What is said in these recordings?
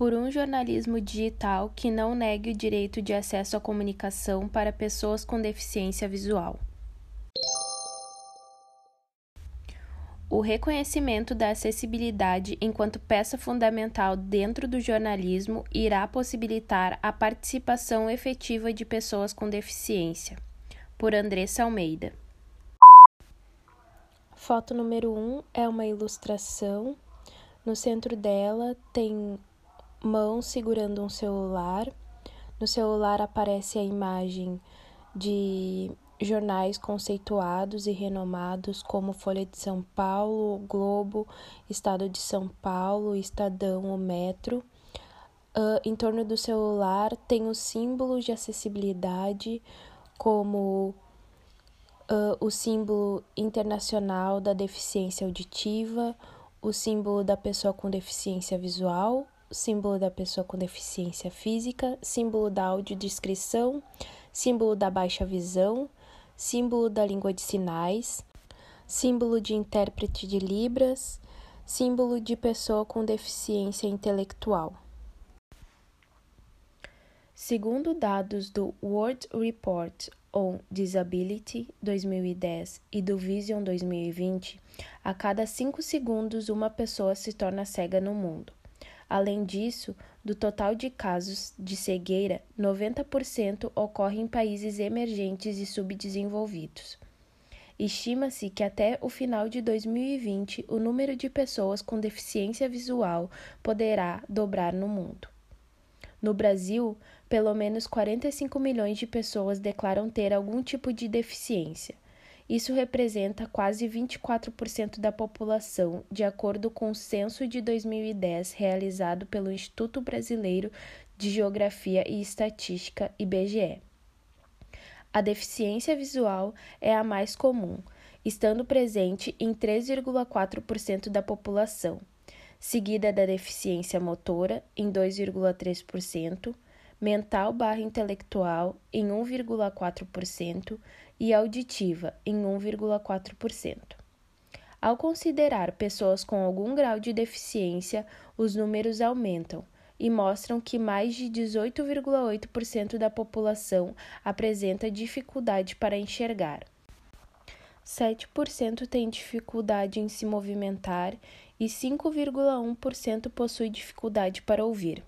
por um jornalismo digital que não negue o direito de acesso à comunicação para pessoas com deficiência visual. O reconhecimento da acessibilidade enquanto peça fundamental dentro do jornalismo irá possibilitar a participação efetiva de pessoas com deficiência. Por Andressa Almeida. Foto número 1 um é uma ilustração. No centro dela tem mãos segurando um celular. No celular aparece a imagem de jornais conceituados e renomados como Folha de São Paulo, Globo, Estado de São Paulo, Estadão, o Metro. Uh, em torno do celular tem os símbolos de acessibilidade, como uh, o símbolo internacional da deficiência auditiva, o símbolo da pessoa com deficiência visual, símbolo da pessoa com deficiência física, símbolo da audiodescrição, símbolo da baixa visão, símbolo da língua de sinais, símbolo de intérprete de Libras, símbolo de pessoa com deficiência intelectual. Segundo dados do World Report on Disability 2010 e do Vision 2020, a cada 5 segundos uma pessoa se torna cega no mundo. Além disso, do total de casos de cegueira, 90% ocorre em países emergentes e subdesenvolvidos. Estima-se que até o final de 2020 o número de pessoas com deficiência visual poderá dobrar no mundo. No Brasil, pelo menos 45 milhões de pessoas declaram ter algum tipo de deficiência. Isso representa quase 24% da população, de acordo com o censo de 2010 realizado pelo Instituto Brasileiro de Geografia e Estatística, IBGE. A deficiência visual é a mais comum, estando presente em 3,4% da população, seguida da deficiência motora, em 2,3%, mental barra intelectual, em 1,4%, e auditiva em 1,4%. Ao considerar pessoas com algum grau de deficiência, os números aumentam e mostram que mais de 18,8% da população apresenta dificuldade para enxergar. 7% tem dificuldade em se movimentar e 5,1% possui dificuldade para ouvir.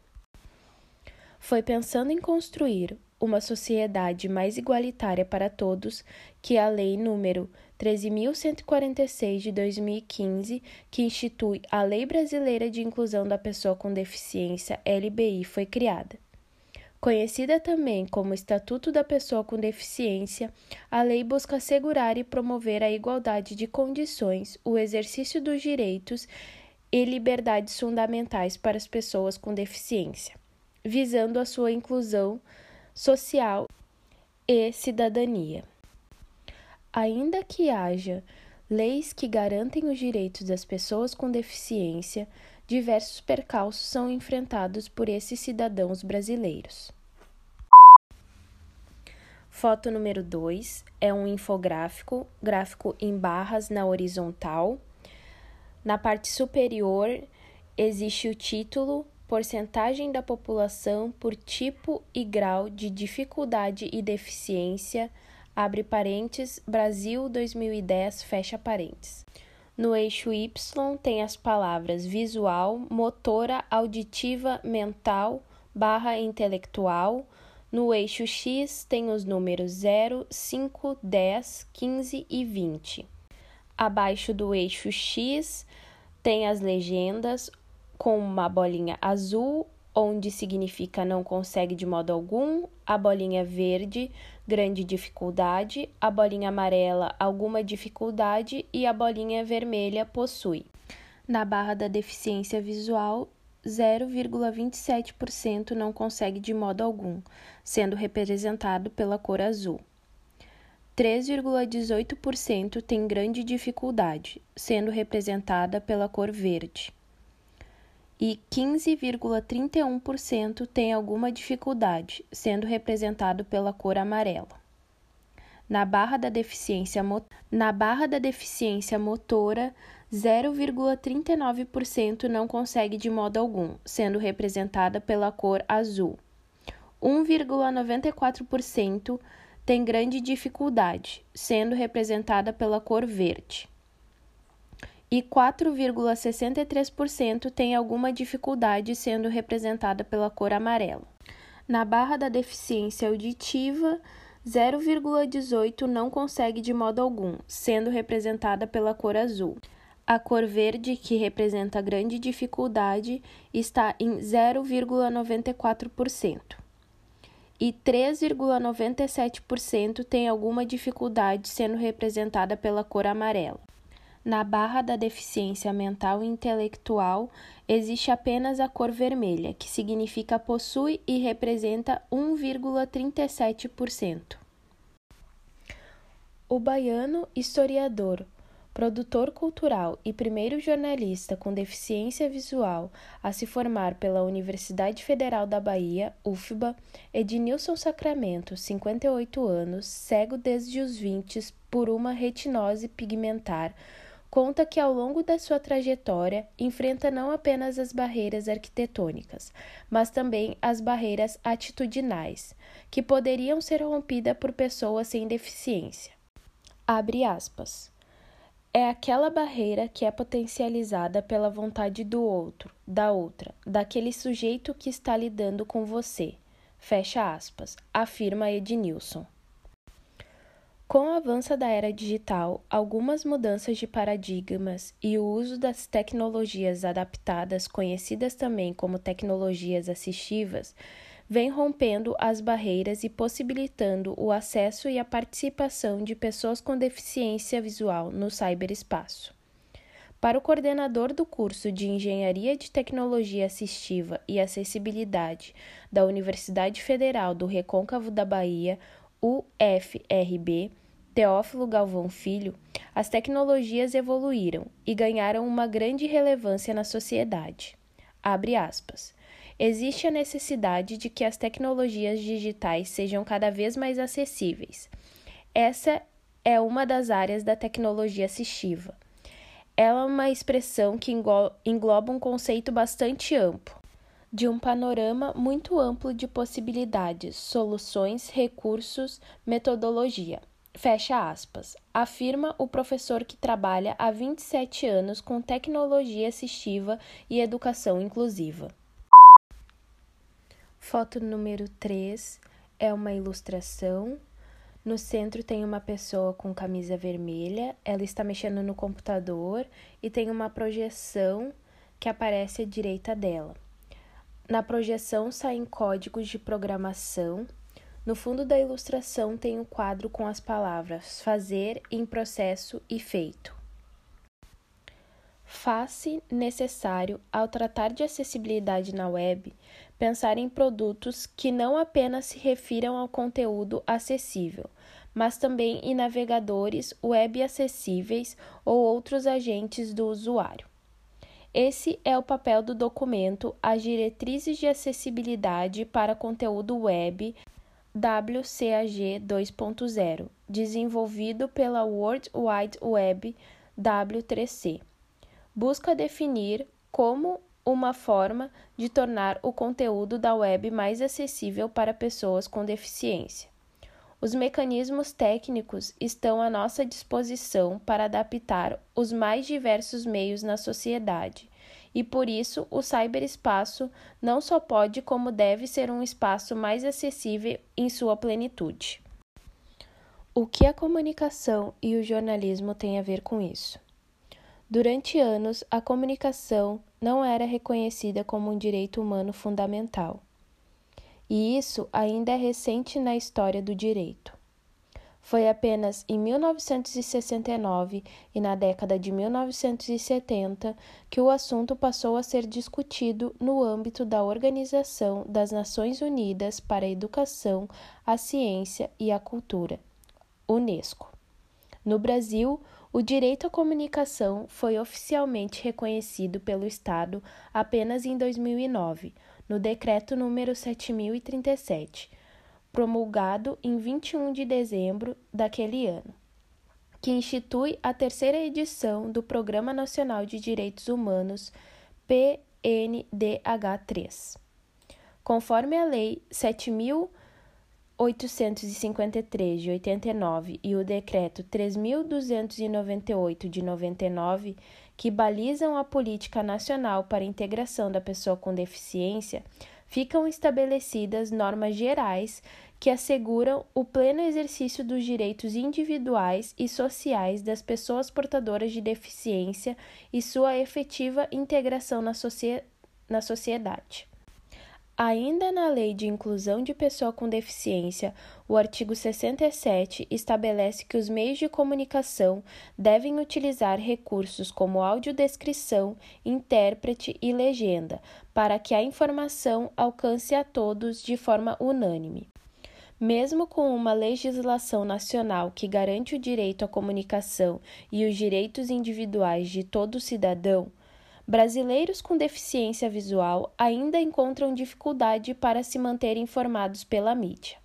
Foi pensando em construir uma sociedade mais igualitária para todos que a Lei número 13.146 de 2015, que institui a Lei Brasileira de Inclusão da Pessoa com Deficiência, LBI, foi criada. Conhecida também como Estatuto da Pessoa com Deficiência, a lei busca assegurar e promover a igualdade de condições, o exercício dos direitos e liberdades fundamentais para as pessoas com deficiência, visando a sua inclusão social e cidadania. Ainda que haja leis que garantem os direitos das pessoas com deficiência, diversos percalços são enfrentados por esses cidadãos brasileiros. Foto número 2 é um infográfico, gráfico em barras na horizontal. Na parte superior existe o título porcentagem da população por tipo e grau de dificuldade e deficiência, abre parênteses, Brasil 2010, fecha parênteses. No eixo Y tem as palavras visual, motora, auditiva, mental, barra intelectual. No eixo X tem os números 0, 5, 10, 15 e 20. Abaixo do eixo X tem as legendas, com uma bolinha azul, onde significa não consegue de modo algum, a bolinha verde, grande dificuldade, a bolinha amarela, alguma dificuldade e a bolinha vermelha possui. Na barra da deficiência visual, 0,27% não consegue de modo algum, sendo representado pela cor azul. 3,18% tem grande dificuldade, sendo representada pela cor verde e 15,31% tem alguma dificuldade, sendo representado pela cor amarela. Na barra da deficiência, na barra da deficiência motora, 0,39% não consegue de modo algum, sendo representada pela cor azul. 1,94% tem grande dificuldade, sendo representada pela cor verde. E 4,63% tem alguma dificuldade, sendo representada pela cor amarela. Na barra da deficiência auditiva, 0,18 não consegue de modo algum, sendo representada pela cor azul. A cor verde, que representa grande dificuldade, está em 0,94%. E 3,97% tem alguma dificuldade, sendo representada pela cor amarela. Na barra da deficiência mental e intelectual, existe apenas a cor vermelha, que significa possui e representa 1,37%. O baiano historiador produtor cultural e primeiro jornalista com deficiência visual a se formar pela Universidade Federal da Bahia, UFBA, Ednilson Sacramento, 58 anos, cego desde os 20 por uma retinose pigmentar, conta que ao longo da sua trajetória enfrenta não apenas as barreiras arquitetônicas, mas também as barreiras atitudinais, que poderiam ser rompidas por pessoas sem deficiência. Abre aspas é aquela barreira que é potencializada pela vontade do outro, da outra, daquele sujeito que está lidando com você. Fecha aspas, afirma Ednilson. Com o avanço da era digital, algumas mudanças de paradigmas e o uso das tecnologias adaptadas, conhecidas também como tecnologias assistivas, vem rompendo as barreiras e possibilitando o acesso e a participação de pessoas com deficiência visual no cyberespaço. Para o coordenador do curso de Engenharia de Tecnologia Assistiva e Acessibilidade da Universidade Federal do Recôncavo da Bahia, UFRB, Teófilo Galvão Filho, as tecnologias evoluíram e ganharam uma grande relevância na sociedade. Abre aspas existe a necessidade de que as tecnologias digitais sejam cada vez mais acessíveis. Essa é uma das áreas da tecnologia assistiva. Ela é uma expressão que engloba um conceito bastante amplo, de um panorama muito amplo de possibilidades, soluções, recursos, metodologia. Fecha aspas, afirma o professor que trabalha há 27 anos com tecnologia assistiva e educação inclusiva. Foto número 3 é uma ilustração. No centro tem uma pessoa com camisa vermelha, ela está mexendo no computador e tem uma projeção que aparece à direita dela. Na projeção saem códigos de programação. No fundo da ilustração tem um quadro com as palavras fazer, em processo e feito. Faz-se necessário, ao tratar de acessibilidade na web, pensar em produtos que não apenas se refiram ao conteúdo acessível, mas também em navegadores web acessíveis ou outros agentes do usuário. Esse é o papel do documento As Diretrizes de Acessibilidade para Conteúdo Web WCAG 2.0, desenvolvido pela World Wide Web W3C. Busca definir como uma forma de tornar o conteúdo da web mais acessível para pessoas com deficiência. Os mecanismos técnicos estão à nossa disposição para adaptar os mais diversos meios na sociedade, e por isso o cyberespaço não só pode, como deve ser um espaço mais acessível em sua plenitude. O que a comunicação e o jornalismo têm a ver com isso? Durante anos, a comunicação não era reconhecida como um direito humano fundamental. E isso ainda é recente na história do direito. Foi apenas em 1969 e na década de 1970 que o assunto passou a ser discutido no âmbito da Organização das Nações Unidas para a Educação, a Ciência e a Cultura, UNESCO. No Brasil, o direito à comunicação foi oficialmente reconhecido pelo Estado apenas em 2009, no Decreto número 7037, promulgado em 21 de dezembro daquele ano. que institui a terceira edição do Programa Nacional de Direitos Humanos, PNDH3. Conforme a Lei 7.853 de 89 e o Decreto 3.298 de 99, que balizam a política nacional para a integração da pessoa com deficiência, ficam estabelecidas normas gerais que asseguram o pleno exercício dos direitos individuais e sociais das pessoas portadoras de deficiência e sua efetiva integração na, na sociedade. Ainda na Lei de Inclusão de Pessoa com Deficiência, o artigo 67 estabelece que os meios de comunicação devem utilizar recursos como audiodescrição, intérprete e legenda, para que a informação alcance a todos de forma unânime. Mesmo com uma legislação nacional que garante o direito à comunicação e os direitos individuais de todo cidadão, brasileiros com deficiência visual ainda encontram dificuldade para se manter informados pela mídia.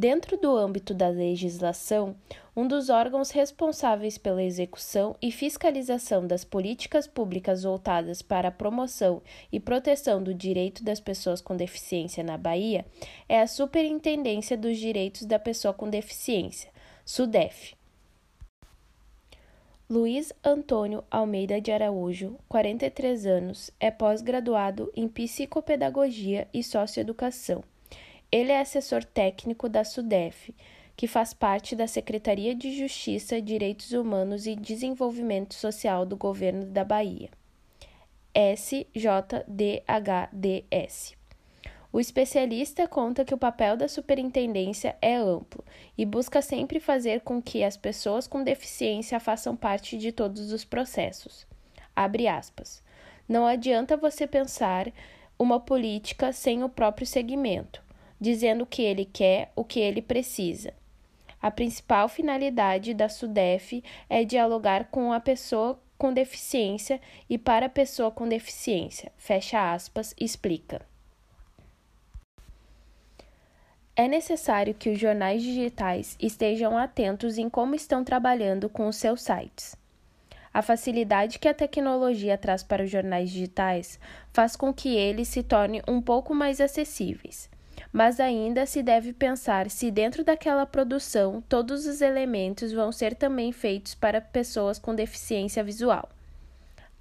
Dentro do âmbito da legislação, um dos órgãos responsáveis pela execução e fiscalização das políticas públicas voltadas para a promoção e proteção do direito das pessoas com deficiência na Bahia é a Superintendência dos Direitos da Pessoa com Deficiência, SUDEF. Luiz Antônio Almeida de Araújo, 43 anos, é pós-graduado em psicopedagogia e socioeducação ele é assessor técnico da SUDEF, que faz parte da Secretaria de Justiça, Direitos Humanos e Desenvolvimento Social do Governo da Bahia. SJDHDS. O especialista conta que o papel da superintendência é amplo e busca sempre fazer com que as pessoas com deficiência façam parte de todos os processos. Abre aspas. Não adianta você pensar uma política sem o próprio segmento dizendo o que ele quer, o que ele precisa. A principal finalidade da SUDEF é dialogar com a pessoa com deficiência e para a pessoa com deficiência. Fecha aspas, explica. É necessário que os jornais digitais estejam atentos em como estão trabalhando com os seus sites. A facilidade que a tecnologia traz para os jornais digitais faz com que eles se tornem um pouco mais acessíveis mas ainda se deve pensar se dentro daquela produção todos os elementos vão ser também feitos para pessoas com deficiência visual.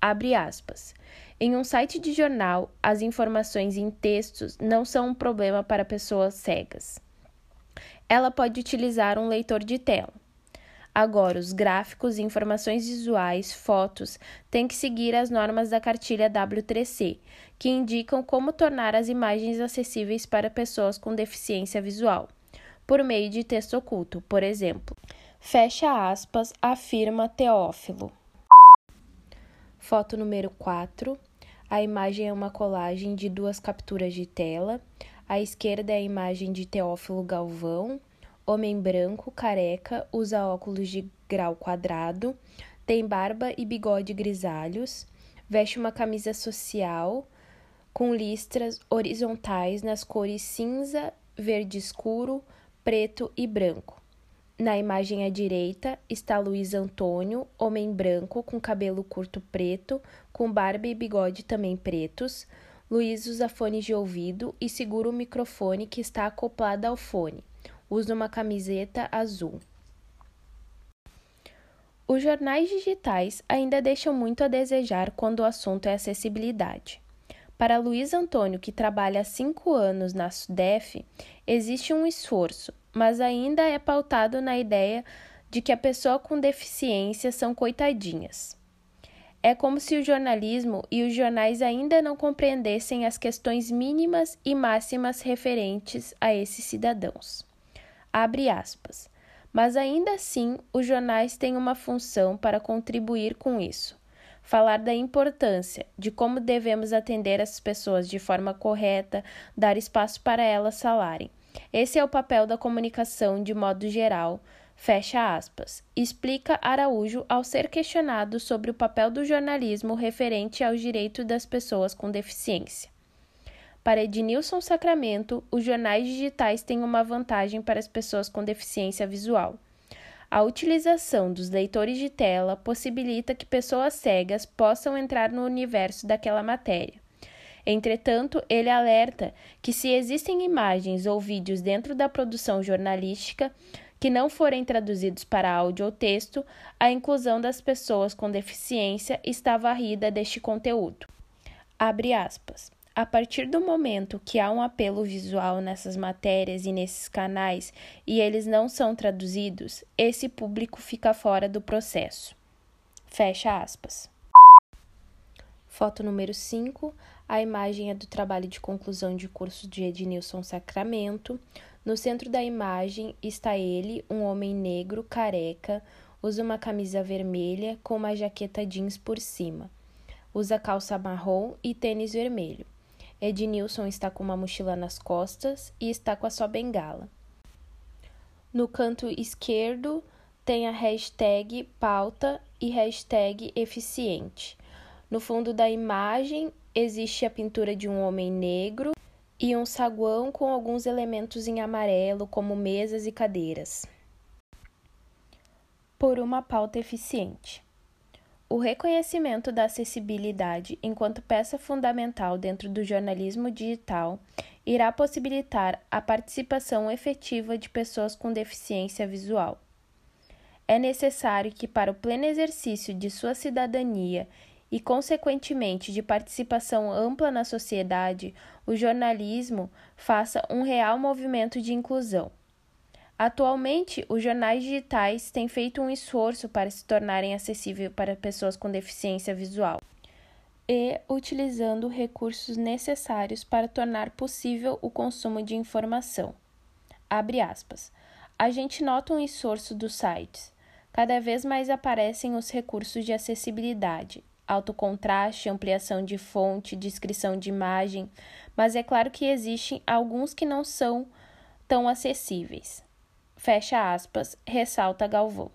Abre aspas. Em um site de jornal, as informações em textos não são um problema para pessoas cegas. Ela pode utilizar um leitor de tela. Agora, os gráficos, informações visuais, fotos têm que seguir as normas da cartilha W3C, que indicam como tornar as imagens acessíveis para pessoas com deficiência visual, por meio de texto oculto, por exemplo. Fecha aspas, afirma Teófilo. Foto número 4. A imagem é uma colagem de duas capturas de tela. À esquerda é a imagem de Teófilo Galvão, Homem branco, careca, usa óculos de grau quadrado, tem barba e bigode grisalhos, veste uma camisa social com listras horizontais nas cores cinza, verde escuro, preto e branco. Na imagem à direita está Luiz Antônio, homem branco com cabelo curto preto, com barba e bigode também pretos. Luiz usa fones de ouvido e segura o microfone que está acoplado ao fone usa uma camiseta azul. Os jornais digitais ainda deixam muito a desejar quando o assunto é acessibilidade. Para Luiz Antônio, que trabalha há cinco anos na SUDEF, existe um esforço, mas ainda é pautado na ideia de que a pessoa com deficiência são coitadinhas. É como se o jornalismo e os jornais ainda não compreendessem as questões mínimas e máximas referentes a esses cidadãos. Abre aspas. Mas ainda assim, os jornais têm uma função para contribuir com isso. Falar da importância, de como devemos atender as pessoas de forma correta, dar espaço para elas falarem. Esse é o papel da comunicação de modo geral. Fecha aspas. Explica Araújo ao ser questionado sobre o papel do jornalismo referente aos direitos das pessoas com deficiência. Para Ednilson Sacramento, os jornais digitais têm uma vantagem para as pessoas com deficiência visual. A utilização dos leitores de tela possibilita que pessoas cegas possam entrar no universo daquela matéria. Entretanto, ele alerta que se existem imagens ou vídeos dentro da produção jornalística que não forem traduzidos para áudio ou texto, a inclusão das pessoas com deficiência está varrida deste conteúdo. Abre aspas. A partir do momento que há um apelo visual nessas matérias e nesses canais e eles não são traduzidos, esse público fica fora do processo. Fecha aspas. Foto número 5. A imagem é do trabalho de conclusão de curso de Ednilson Sacramento. No centro da imagem está ele, um homem negro, careca, usa uma camisa vermelha com uma jaqueta jeans por cima. Usa calça marrom e tênis vermelho. Ednilson está com uma mochila nas costas e está com a sua bengala. No canto esquerdo tem a hashtag pauta e hashtag eficiente. No fundo da imagem existe a pintura de um homem negro e um saguão com alguns elementos em amarelo, como mesas e cadeiras. Por uma pauta eficiente. O reconhecimento da acessibilidade enquanto peça fundamental dentro do jornalismo digital irá possibilitar a participação efetiva de pessoas com deficiência visual. É necessário que, para o pleno exercício de sua cidadania e, consequentemente, de participação ampla na sociedade, o jornalismo faça um real movimento de inclusão. Atualmente, os jornais digitais têm feito um esforço para se tornarem acessíveis para pessoas com deficiência visual e utilizando recursos necessários para tornar possível o consumo de informação. Abre aspas. A gente nota um esforço dos sites. Cada vez mais aparecem os recursos de acessibilidade, alto contraste, ampliação de fonte, descrição de imagem, mas é claro que existem alguns que não são tão acessíveis fecha aspas, ressalta Galvão.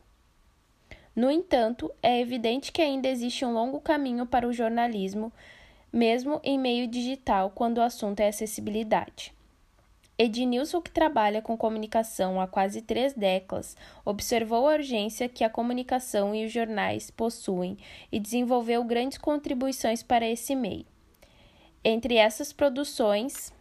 No entanto, é evidente que ainda existe um longo caminho para o jornalismo, mesmo em meio digital, quando o assunto é acessibilidade. Ednilson, que trabalha com comunicação há quase três décadas, observou a urgência que a comunicação e os jornais possuem e desenvolveu grandes contribuições para esse meio. Entre essas produções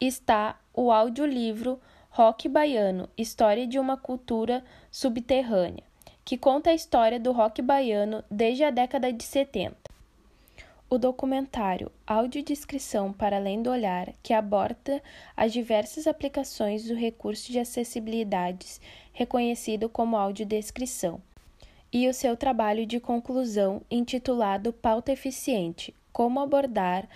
está o audiolivro Rock Baiano História de uma Cultura Subterrânea, que conta a história do rock baiano desde a década de 70. O documentário Audiodescrição para Além do Olhar, que aborda as diversas aplicações do recurso de acessibilidades reconhecido como audiodescrição, e o seu trabalho de conclusão intitulado Pauta Eficiente: Como abordar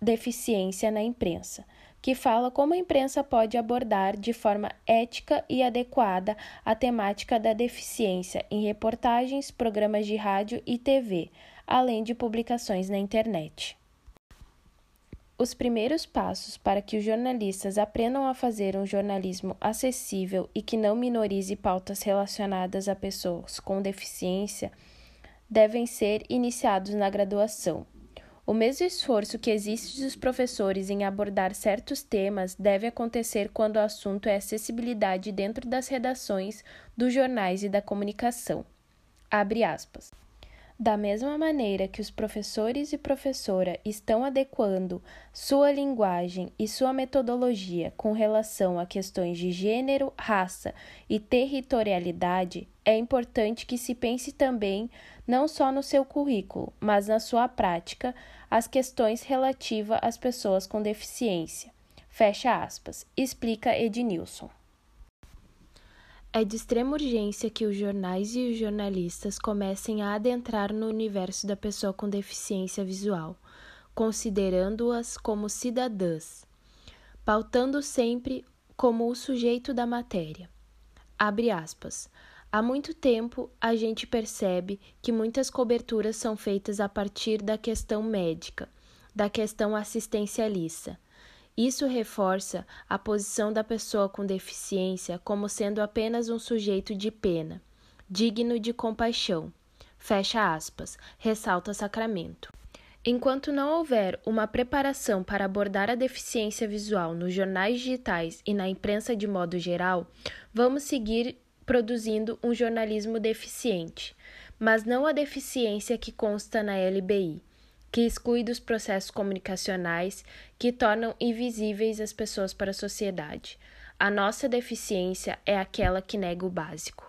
deficiência na imprensa que fala como a imprensa pode abordar de forma ética e adequada a temática da deficiência em reportagens, programas de rádio e TV, além de publicações na internet. Os primeiros passos para que os jornalistas aprendam a fazer um jornalismo acessível e que não minorize pautas relacionadas a pessoas com deficiência devem ser iniciados na graduação. O mesmo esforço que existe dos professores em abordar certos temas deve acontecer quando o assunto é acessibilidade dentro das redações dos jornais e da comunicação. Abre aspas. Da mesma maneira que os professores e professora estão adequando sua linguagem e sua metodologia com relação a questões de gênero, raça e territorialidade, é importante que se pense também não só no seu currículo, mas na sua prática, as questões relativas às pessoas com deficiência. Fecha aspas, explica Ednilson. É de extrema urgência que os jornais e os jornalistas comecem a adentrar no universo da pessoa com deficiência visual, considerando-as como cidadãs, pautando sempre como o sujeito da matéria. Abre aspas. Há muito tempo a gente percebe que muitas coberturas são feitas a partir da questão médica, da questão assistencialista. Isso reforça a posição da pessoa com deficiência como sendo apenas um sujeito de pena, digno de compaixão. Fecha aspas, ressalta Sacramento. Enquanto não houver uma preparação para abordar a deficiência visual nos jornais digitais e na imprensa de modo geral, vamos seguir produzindo um jornalismo deficiente, mas não a deficiência que consta na LBI, que exclui dos processos comunicacionais que tornam invisíveis as pessoas para a sociedade. A nossa deficiência é aquela que nega o básico.